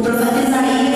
o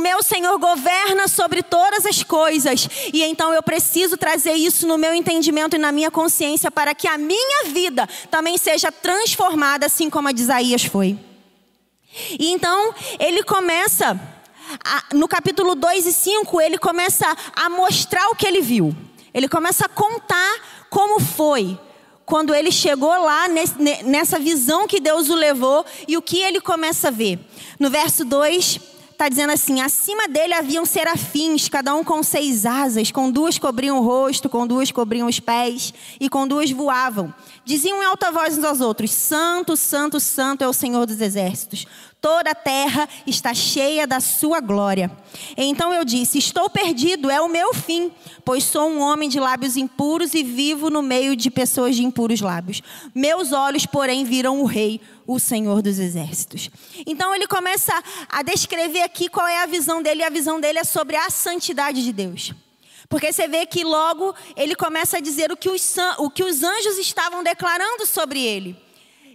meu Senhor governa sobre todas as coisas, e então eu preciso trazer isso no meu entendimento e na minha consciência para que a minha vida também seja transformada, assim como a de Isaías foi. E então ele começa, no capítulo 2 e 5, ele começa a mostrar o que ele viu. Ele começa a contar como foi quando ele chegou lá nessa visão que Deus o levou e o que ele começa a ver. No verso 2, está dizendo assim: acima dele haviam serafins, cada um com seis asas, com duas cobriam o rosto, com duas cobriam os pés, e com duas voavam. Diziam em alta voz uns aos outros: Santo, Santo, Santo é o Senhor dos exércitos toda a terra está cheia da sua glória. Então eu disse: Estou perdido, é o meu fim, pois sou um homem de lábios impuros e vivo no meio de pessoas de impuros lábios. Meus olhos, porém, viram o Rei, o Senhor dos Exércitos. Então ele começa a descrever aqui qual é a visão dele, e a visão dele é sobre a santidade de Deus. Porque você vê que logo ele começa a dizer o que os, o que os anjos estavam declarando sobre ele.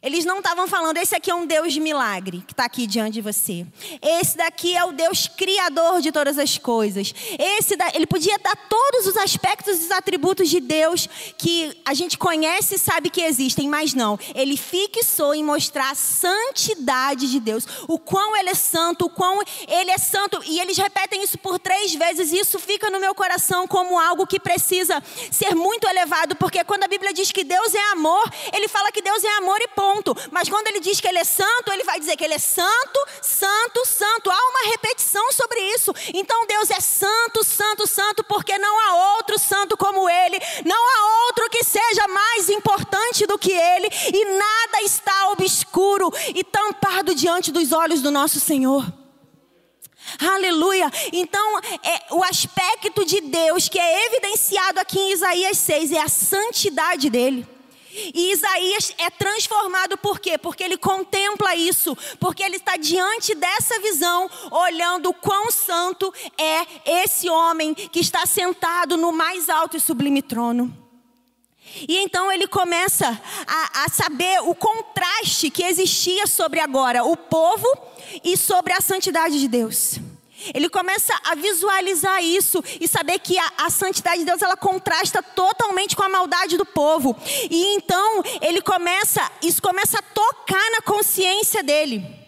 Eles não estavam falando, esse aqui é um Deus de milagre que está aqui diante de você. Esse daqui é o Deus criador de todas as coisas. Esse da, ele podia dar todos os aspectos e os atributos de Deus que a gente conhece e sabe que existem, mas não. Ele fixou em mostrar a santidade de Deus. O quão ele é santo, o quão ele é santo. E eles repetem isso por três vezes. E isso fica no meu coração como algo que precisa ser muito elevado. Porque quando a Bíblia diz que Deus é amor, ele fala que Deus é amor e ponto ponto. Mas quando ele diz que ele é santo, ele vai dizer que ele é santo, santo, santo. Há uma repetição sobre isso. Então Deus é santo, santo, santo, porque não há outro santo como ele. Não há outro que seja mais importante do que ele. E nada está obscuro e tampado diante dos olhos do nosso Senhor. Aleluia. Então, é, o aspecto de Deus que é evidenciado aqui em Isaías 6 é a santidade dele. E Isaías é transformado por quê? Porque ele contempla isso, porque ele está diante dessa visão, olhando o quão santo é esse homem que está sentado no mais alto e sublime trono. E então ele começa a, a, saber o contraste que existia sobre agora o povo e sobre a santidade de Deus. Ele começa a visualizar isso e saber que a, a, santidade de Deus ela contrasta totalmente com a maldade do povo. E então ele começa, isso começa a tocar na consciência dele.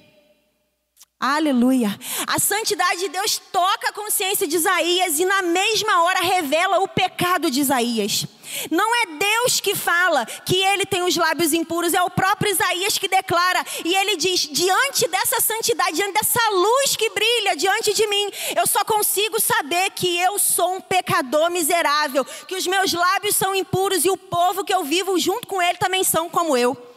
Aleluia. A santidade de Deus toca a consciência de Isaías e na mesma hora revela o pecado de Isaías. Não é Deus que fala que ele tem os lábios impuros, é o próprio Isaías que declara. E ele diz: diante dessa santidade, diante dessa luz que brilha diante de mim, eu só consigo saber que eu sou um pecador miserável, que os meus lábios são impuros e o povo que eu vivo junto com ele também são como eu.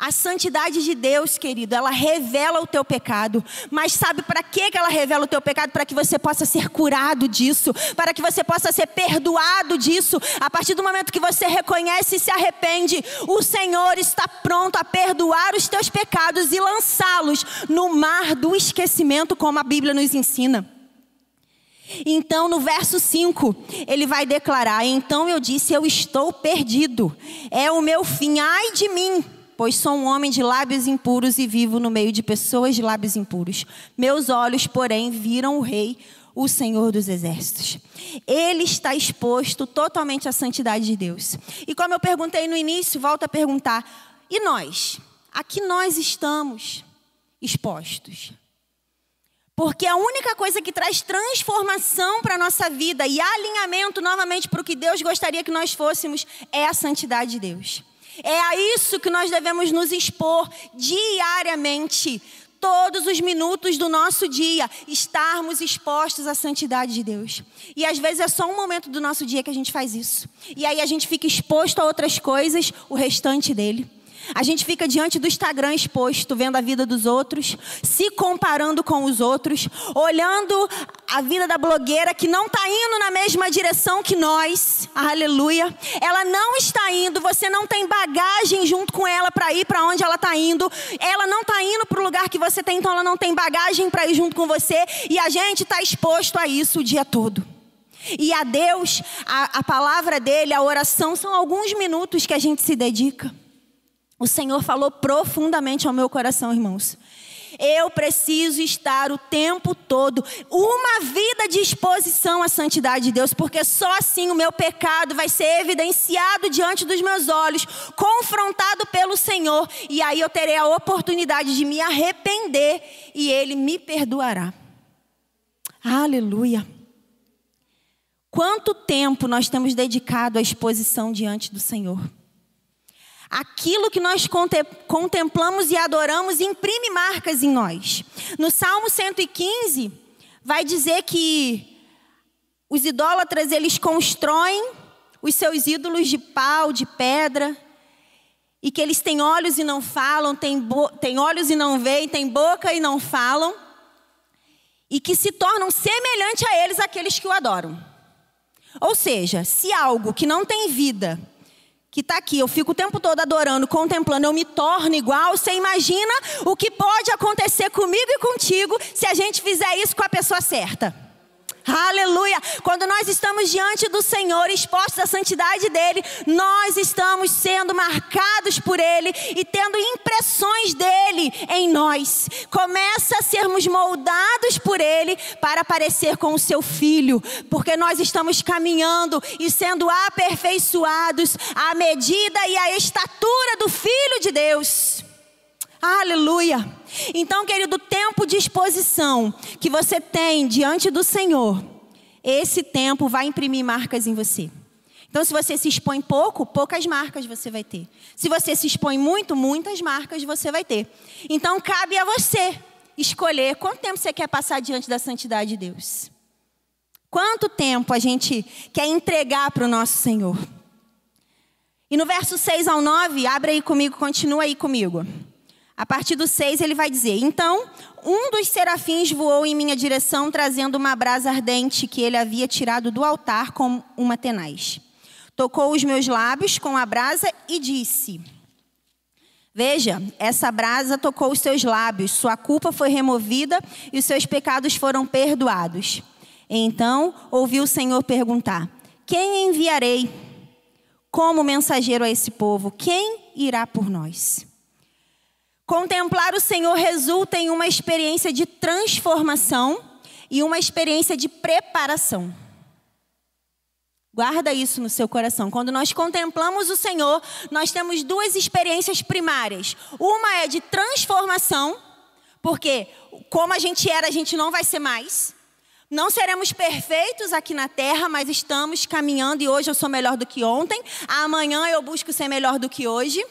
A santidade de Deus, querido, ela revela o teu pecado. Mas sabe para que ela revela o teu pecado? Para que você possa ser curado disso, para que você possa ser perdoado disso. A partir do momento que você reconhece e se arrepende, o Senhor está pronto a perdoar os teus pecados e lançá-los no mar do esquecimento, como a Bíblia nos ensina. Então, no verso 5, ele vai declarar: Então eu disse, eu estou perdido, é o meu fim, ai de mim pois sou um homem de lábios impuros e vivo no meio de pessoas de lábios impuros. Meus olhos, porém, viram o Rei, o Senhor dos Exércitos. Ele está exposto totalmente à santidade de Deus. E como eu perguntei no início, volto a perguntar: e nós? Aqui nós estamos expostos. Porque a única coisa que traz transformação para a nossa vida e alinhamento novamente para o que Deus gostaria que nós fôssemos é a santidade de Deus. É a isso que nós devemos nos expor diariamente, todos os minutos do nosso dia, estarmos expostos à santidade de Deus. E às vezes é só um momento do nosso dia que a gente faz isso. E aí a gente fica exposto a outras coisas o restante dele. A gente fica diante do Instagram exposto, vendo a vida dos outros, se comparando com os outros, olhando a vida da blogueira que não está indo na mesma direção que nós, aleluia. Ela não está indo, você não tem bagagem junto com ela para ir para onde ela está indo. Ela não está indo para o lugar que você tem, então ela não tem bagagem para ir junto com você. E a gente está exposto a isso o dia todo. E a Deus, a, a palavra dele, a oração, são alguns minutos que a gente se dedica. O Senhor falou profundamente ao meu coração, irmãos. Eu preciso estar o tempo todo, uma vida de exposição à santidade de Deus, porque só assim o meu pecado vai ser evidenciado diante dos meus olhos, confrontado pelo Senhor, e aí eu terei a oportunidade de me arrepender e Ele me perdoará. Aleluia. Quanto tempo nós temos dedicado à exposição diante do Senhor? Aquilo que nós contemplamos e adoramos imprime marcas em nós. No Salmo 115, vai dizer que os idólatras eles constroem os seus ídolos de pau, de pedra, e que eles têm olhos e não falam, têm, têm olhos e não veem, têm boca e não falam, e que se tornam semelhante a eles aqueles que o adoram. Ou seja, se algo que não tem vida, que está aqui, eu fico o tempo todo adorando, contemplando, eu me torno igual, você imagina o que pode acontecer comigo e contigo se a gente fizer isso com a pessoa certa. Aleluia. Quando nós estamos diante do Senhor, expostos à santidade dele, nós estamos sendo marcados por ele e tendo impressões dele em nós. Começa a sermos moldados por ele para parecer com o seu filho, porque nós estamos caminhando e sendo aperfeiçoados à medida e à estatura do filho de Deus. Aleluia. Então, querido, tempo de exposição que você tem diante do Senhor, esse tempo vai imprimir marcas em você. Então, se você se expõe pouco, poucas marcas você vai ter. Se você se expõe muito, muitas marcas você vai ter. Então, cabe a você escolher quanto tempo você quer passar diante da santidade de Deus. Quanto tempo a gente quer entregar para o nosso Senhor. E no verso 6 ao 9, abre aí comigo, continua aí comigo. A partir do 6 ele vai dizer: Então, um dos serafins voou em minha direção, trazendo uma brasa ardente que ele havia tirado do altar com uma tenaz. Tocou os meus lábios com a brasa e disse: Veja, essa brasa tocou os seus lábios, sua culpa foi removida e os seus pecados foram perdoados. Então ouvi o Senhor perguntar: Quem enviarei como mensageiro a esse povo? Quem irá por nós? Contemplar o Senhor resulta em uma experiência de transformação e uma experiência de preparação. Guarda isso no seu coração. Quando nós contemplamos o Senhor, nós temos duas experiências primárias. Uma é de transformação, porque como a gente era, a gente não vai ser mais. Não seremos perfeitos aqui na terra, mas estamos caminhando e hoje eu sou melhor do que ontem. Amanhã eu busco ser melhor do que hoje.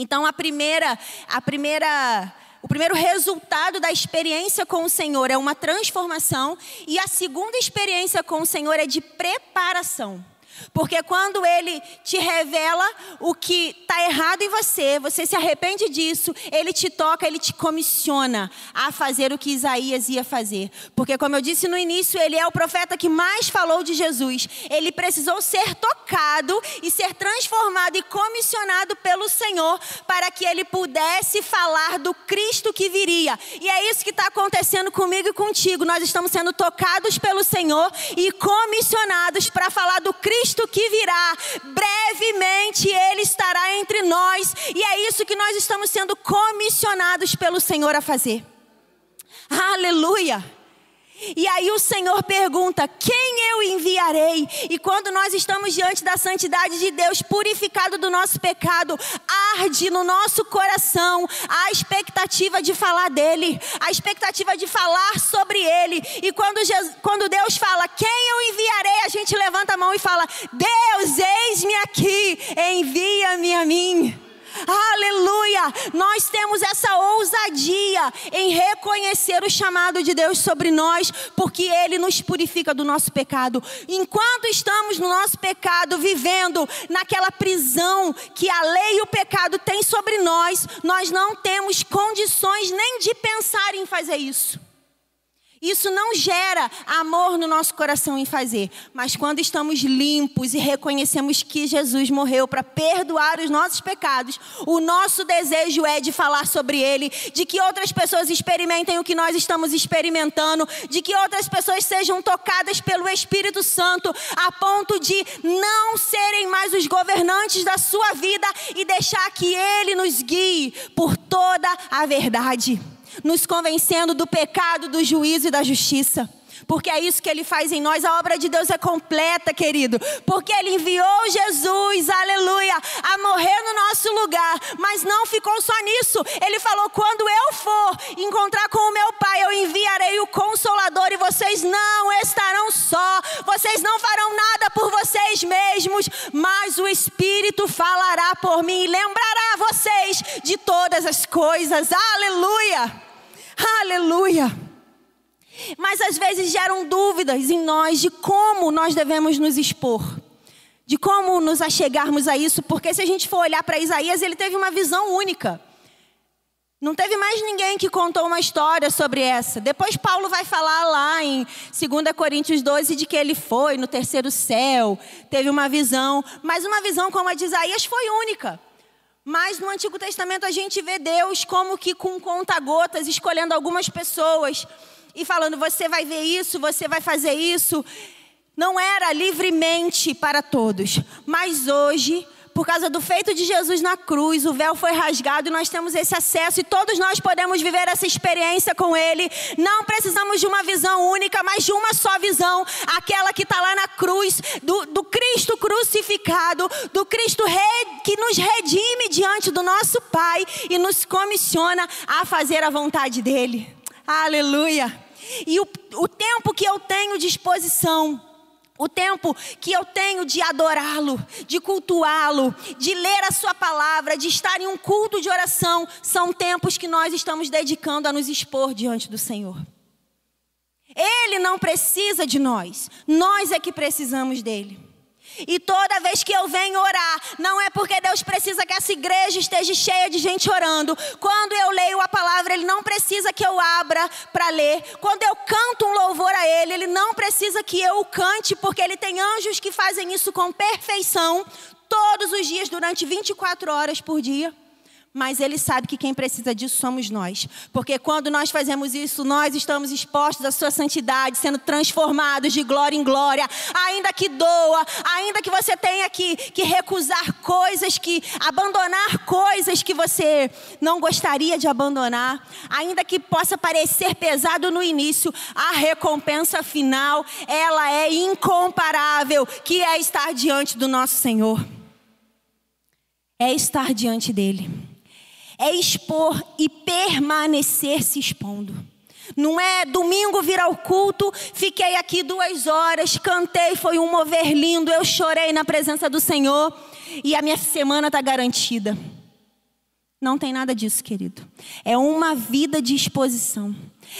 Então a primeira, a primeira, o primeiro resultado da experiência com o Senhor é uma transformação e a segunda experiência com o Senhor é de preparação. Porque quando ele te revela o que está errado em você, você se arrepende disso, ele te toca, ele te comissiona a fazer o que Isaías ia fazer. Porque, como eu disse no início, ele é o profeta que mais falou de Jesus. Ele precisou ser tocado e ser transformado e comissionado pelo Senhor para que ele pudesse falar do Cristo que viria. E é isso que está acontecendo comigo e contigo. Nós estamos sendo tocados pelo Senhor e comissionados para falar do Cristo Cristo que virá, brevemente Ele estará entre nós, e é isso que nós estamos sendo comissionados pelo Senhor a fazer. Aleluia! E aí o Senhor pergunta: quem eu enviarei? E quando nós estamos diante da santidade de Deus, purificado do nosso pecado, arde no nosso coração a expectativa de falar dele, a expectativa de falar sobre ele. E quando, Jesus, quando Deus fala: quem eu enviarei? A gente levanta a mão e fala: Deus, eis-me aqui, envia-me a mim. Aleluia! Nós temos essa ousadia em reconhecer o chamado de Deus sobre nós, porque Ele nos purifica do nosso pecado. Enquanto estamos no nosso pecado, vivendo naquela prisão que a lei e o pecado têm sobre nós, nós não temos condições nem de pensar em fazer isso. Isso não gera amor no nosso coração em fazer, mas quando estamos limpos e reconhecemos que Jesus morreu para perdoar os nossos pecados, o nosso desejo é de falar sobre Ele, de que outras pessoas experimentem o que nós estamos experimentando, de que outras pessoas sejam tocadas pelo Espírito Santo, a ponto de não serem mais os governantes da sua vida e deixar que Ele nos guie por toda a verdade nos convencendo do pecado, do juízo e da justiça. porque é isso que Ele faz em nós. A obra de Deus é completa, querido, porque Ele enviou Jesus, aleluia, a morrer no nosso lugar, mas não ficou só nisso. Ele falou: quando eu for encontrar com o meu Pai, eu enviarei o Consolador e vocês não estarão só, vocês não farão nada por vocês mesmos, mas o Espírito falará por mim e lembrará vocês de todas as coisas. Aleluia! Aleluia! Mas às vezes geram dúvidas em nós de como nós devemos nos expor, de como nos achegarmos a isso, porque se a gente for olhar para Isaías, ele teve uma visão única. Não teve mais ninguém que contou uma história sobre essa. Depois Paulo vai falar lá em 2 Coríntios 12 de que ele foi no terceiro céu, teve uma visão, mas uma visão como a de Isaías foi única. Mas no Antigo Testamento a gente vê Deus como que com conta-gotas, escolhendo algumas pessoas e falando: você vai ver isso, você vai fazer isso. Não era livremente para todos, mas hoje, por causa do feito de Jesus na cruz, o véu foi rasgado e nós temos esse acesso e todos nós podemos viver essa experiência com Ele. Não precisamos de uma visão única, mas de uma só visão, aquela que está lá na cruz, do, do Cristo crucificado, do Cristo que nos redime diante do nosso Pai e nos comissiona a fazer a vontade dEle. Aleluia. E o, o tempo que eu tenho disposição, o tempo que eu tenho de adorá-lo, de cultuá-lo, de ler a Sua palavra, de estar em um culto de oração, são tempos que nós estamos dedicando a nos expor diante do Senhor. Ele não precisa de nós, nós é que precisamos dele. E toda vez que eu venho orar, não é porque Deus precisa que essa igreja esteja cheia de gente orando. Quando eu leio a palavra, Ele não precisa que eu abra para ler. Quando eu canto um louvor a Ele, Ele não precisa que eu o cante, porque Ele tem anjos que fazem isso com perfeição todos os dias, durante 24 horas por dia. Mas Ele sabe que quem precisa disso somos nós. Porque quando nós fazemos isso, nós estamos expostos à Sua santidade, sendo transformados de glória em glória. Ainda que doa, ainda que você tenha que, que recusar coisas, que abandonar coisas que você não gostaria de abandonar, ainda que possa parecer pesado no início, a recompensa final, ela é incomparável, que é estar diante do nosso Senhor. É estar diante dEle é expor e permanecer se expondo. Não é domingo vir ao culto, fiquei aqui duas horas, cantei, foi um mover lindo, eu chorei na presença do Senhor e a minha semana está garantida. Não tem nada disso, querido. É uma vida de exposição.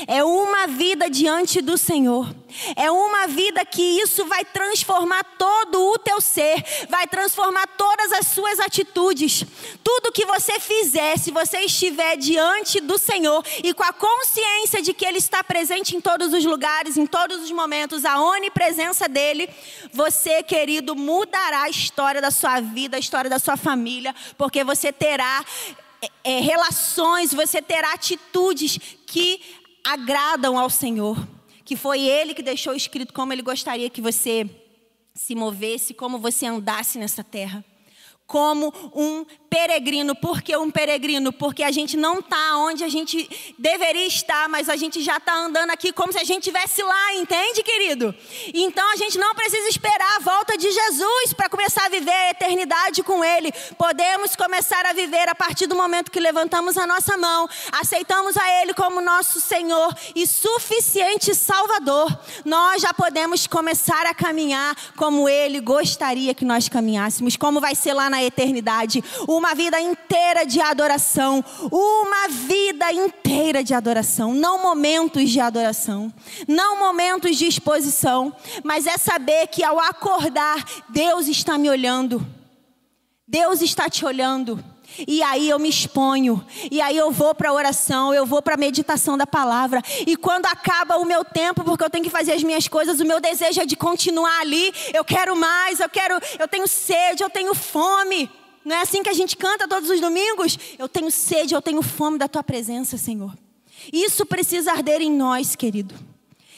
É uma vida diante do Senhor. É uma vida que isso vai transformar todo o teu ser, vai transformar todas as suas atitudes. Tudo que você fizer, se você estiver diante do Senhor e com a consciência de que Ele está presente em todos os lugares, em todos os momentos, a onipresença dEle, você, querido, mudará a história da sua vida, a história da sua família, porque você terá é, é relações, você terá atitudes que agradam ao Senhor. Que foi Ele que deixou escrito como Ele gostaria que você se movesse, como você andasse nessa terra. Como um peregrino. Por que um peregrino? Porque a gente não está onde a gente deveria estar, mas a gente já está andando aqui como se a gente estivesse lá, entende, querido? Então a gente não precisa esperar a volta de Jesus para começar a viver a eternidade com Ele. Podemos começar a viver a partir do momento que levantamos a nossa mão, aceitamos a Ele como nosso Senhor e suficiente Salvador. Nós já podemos começar a caminhar como Ele gostaria que nós caminhássemos, como vai ser lá na eternidade. Uma vida inteira de adoração, uma vida inteira de adoração, não momentos de adoração, não momentos de exposição, mas é saber que ao acordar, Deus está me olhando. Deus está te olhando. E aí eu me exponho, e aí eu vou para a oração, eu vou para a meditação da palavra. E quando acaba o meu tempo, porque eu tenho que fazer as minhas coisas, o meu desejo é de continuar ali. Eu quero mais, eu quero, eu tenho sede, eu tenho fome. Não é assim que a gente canta todos os domingos? Eu tenho sede, eu tenho fome da tua presença, Senhor. Isso precisa arder em nós, querido.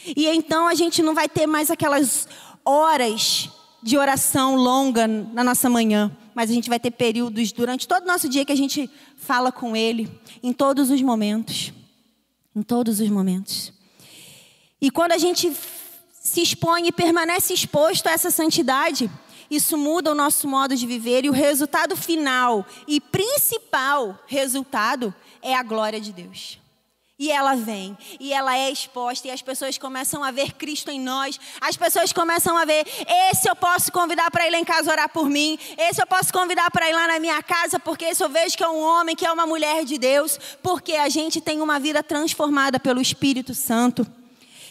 E então a gente não vai ter mais aquelas horas de oração longa na nossa manhã, mas a gente vai ter períodos durante todo o nosso dia que a gente fala com Ele, em todos os momentos. Em todos os momentos. E quando a gente se expõe e permanece exposto a essa santidade, isso muda o nosso modo de viver e o resultado final e principal resultado é a glória de Deus. E ela vem, e ela é exposta, e as pessoas começam a ver Cristo em nós. As pessoas começam a ver: esse eu posso convidar para ir lá em casa orar por mim, esse eu posso convidar para ir lá na minha casa, porque esse eu vejo que é um homem, que é uma mulher de Deus, porque a gente tem uma vida transformada pelo Espírito Santo.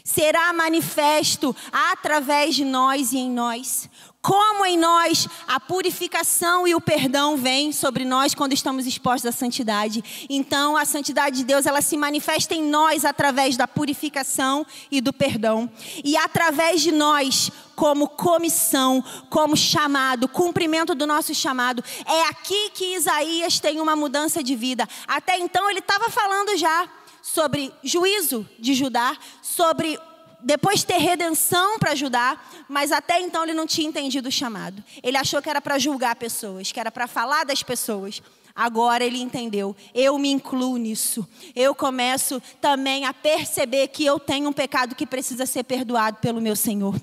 Será manifesto através de nós e em nós. Como em nós a purificação e o perdão vêm sobre nós quando estamos expostos à santidade. Então, a santidade de Deus, ela se manifesta em nós através da purificação e do perdão. E através de nós, como comissão, como chamado, cumprimento do nosso chamado. É aqui que Isaías tem uma mudança de vida. Até então, ele estava falando já sobre juízo de Judá, sobre depois ter redenção para ajudar, mas até então ele não tinha entendido o chamado. Ele achou que era para julgar pessoas, que era para falar das pessoas. Agora ele entendeu, eu me incluo nisso. Eu começo também a perceber que eu tenho um pecado que precisa ser perdoado pelo meu Senhor.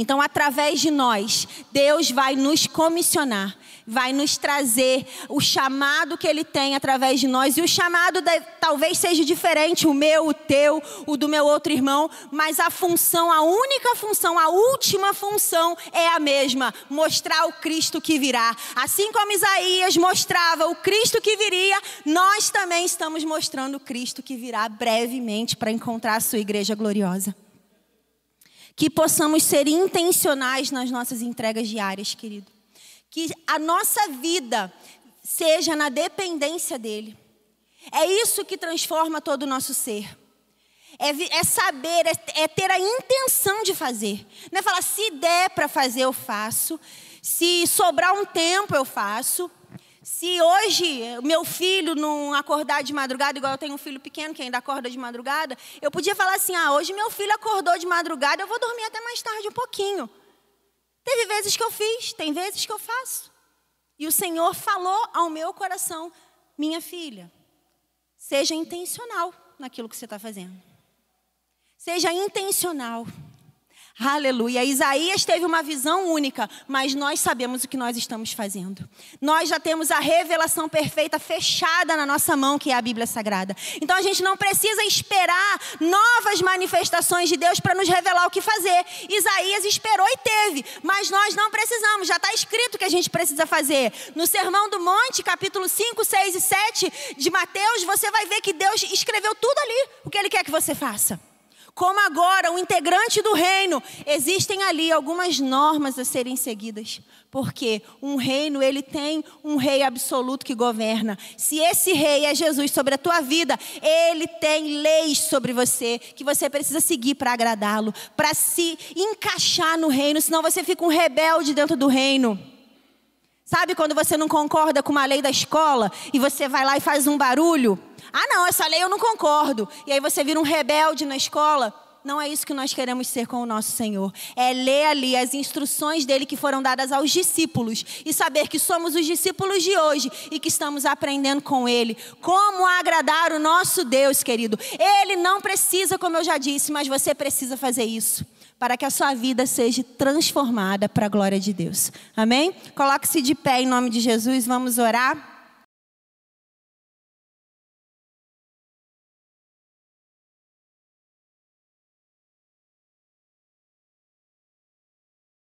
Então, através de nós, Deus vai nos comissionar, vai nos trazer o chamado que Ele tem através de nós. E o chamado de, talvez seja diferente, o meu, o teu, o do meu outro irmão, mas a função, a única função, a última função é a mesma: mostrar o Cristo que virá. Assim como Isaías mostrava o Cristo que viria, nós também estamos mostrando o Cristo que virá brevemente para encontrar a sua igreja gloriosa. Que possamos ser intencionais nas nossas entregas diárias, querido. Que a nossa vida seja na dependência dEle. É isso que transforma todo o nosso ser. É, é saber, é, é, ter a intenção de fazer. Não é falar, se der para fazer, eu faço. Se sobrar um tempo, eu faço. Se hoje meu filho não acordar de madrugada, igual eu tenho um filho pequeno que ainda acorda de madrugada, eu podia falar assim: ah, hoje meu filho acordou de madrugada, eu vou dormir até mais tarde um pouquinho. Teve vezes que eu fiz, tem vezes que eu faço. E o Senhor falou ao meu coração: minha filha, seja intencional naquilo que você está fazendo. Seja intencional. Aleluia. Isaías teve uma visão única, mas nós sabemos o que nós estamos fazendo. Nós já temos a revelação perfeita fechada na nossa mão, que é a Bíblia Sagrada. Então a gente não precisa esperar novas manifestações de Deus para nos revelar o que fazer. Isaías esperou e teve, mas nós não precisamos, já está escrito o que a gente precisa fazer. No Sermão do Monte, capítulo 5, 6 e 7 de Mateus, você vai ver que Deus escreveu tudo ali, o que Ele quer que você faça como agora um integrante do reino, existem ali algumas normas a serem seguidas. Porque um reino, ele tem um rei absoluto que governa. Se esse rei é Jesus sobre a tua vida, ele tem leis sobre você que você precisa seguir para agradá-lo, para se encaixar no reino, senão você fica um rebelde dentro do reino. Sabe quando você não concorda com uma lei da escola e você vai lá e faz um barulho? Ah, não, essa lei eu não concordo. E aí você vira um rebelde na escola. Não é isso que nós queremos ser com o nosso Senhor. É ler ali as instruções dele que foram dadas aos discípulos e saber que somos os discípulos de hoje e que estamos aprendendo com ele como agradar o nosso Deus, querido. Ele não precisa, como eu já disse, mas você precisa fazer isso para que a sua vida seja transformada para a glória de Deus. Amém? Coloque-se de pé em nome de Jesus, vamos orar.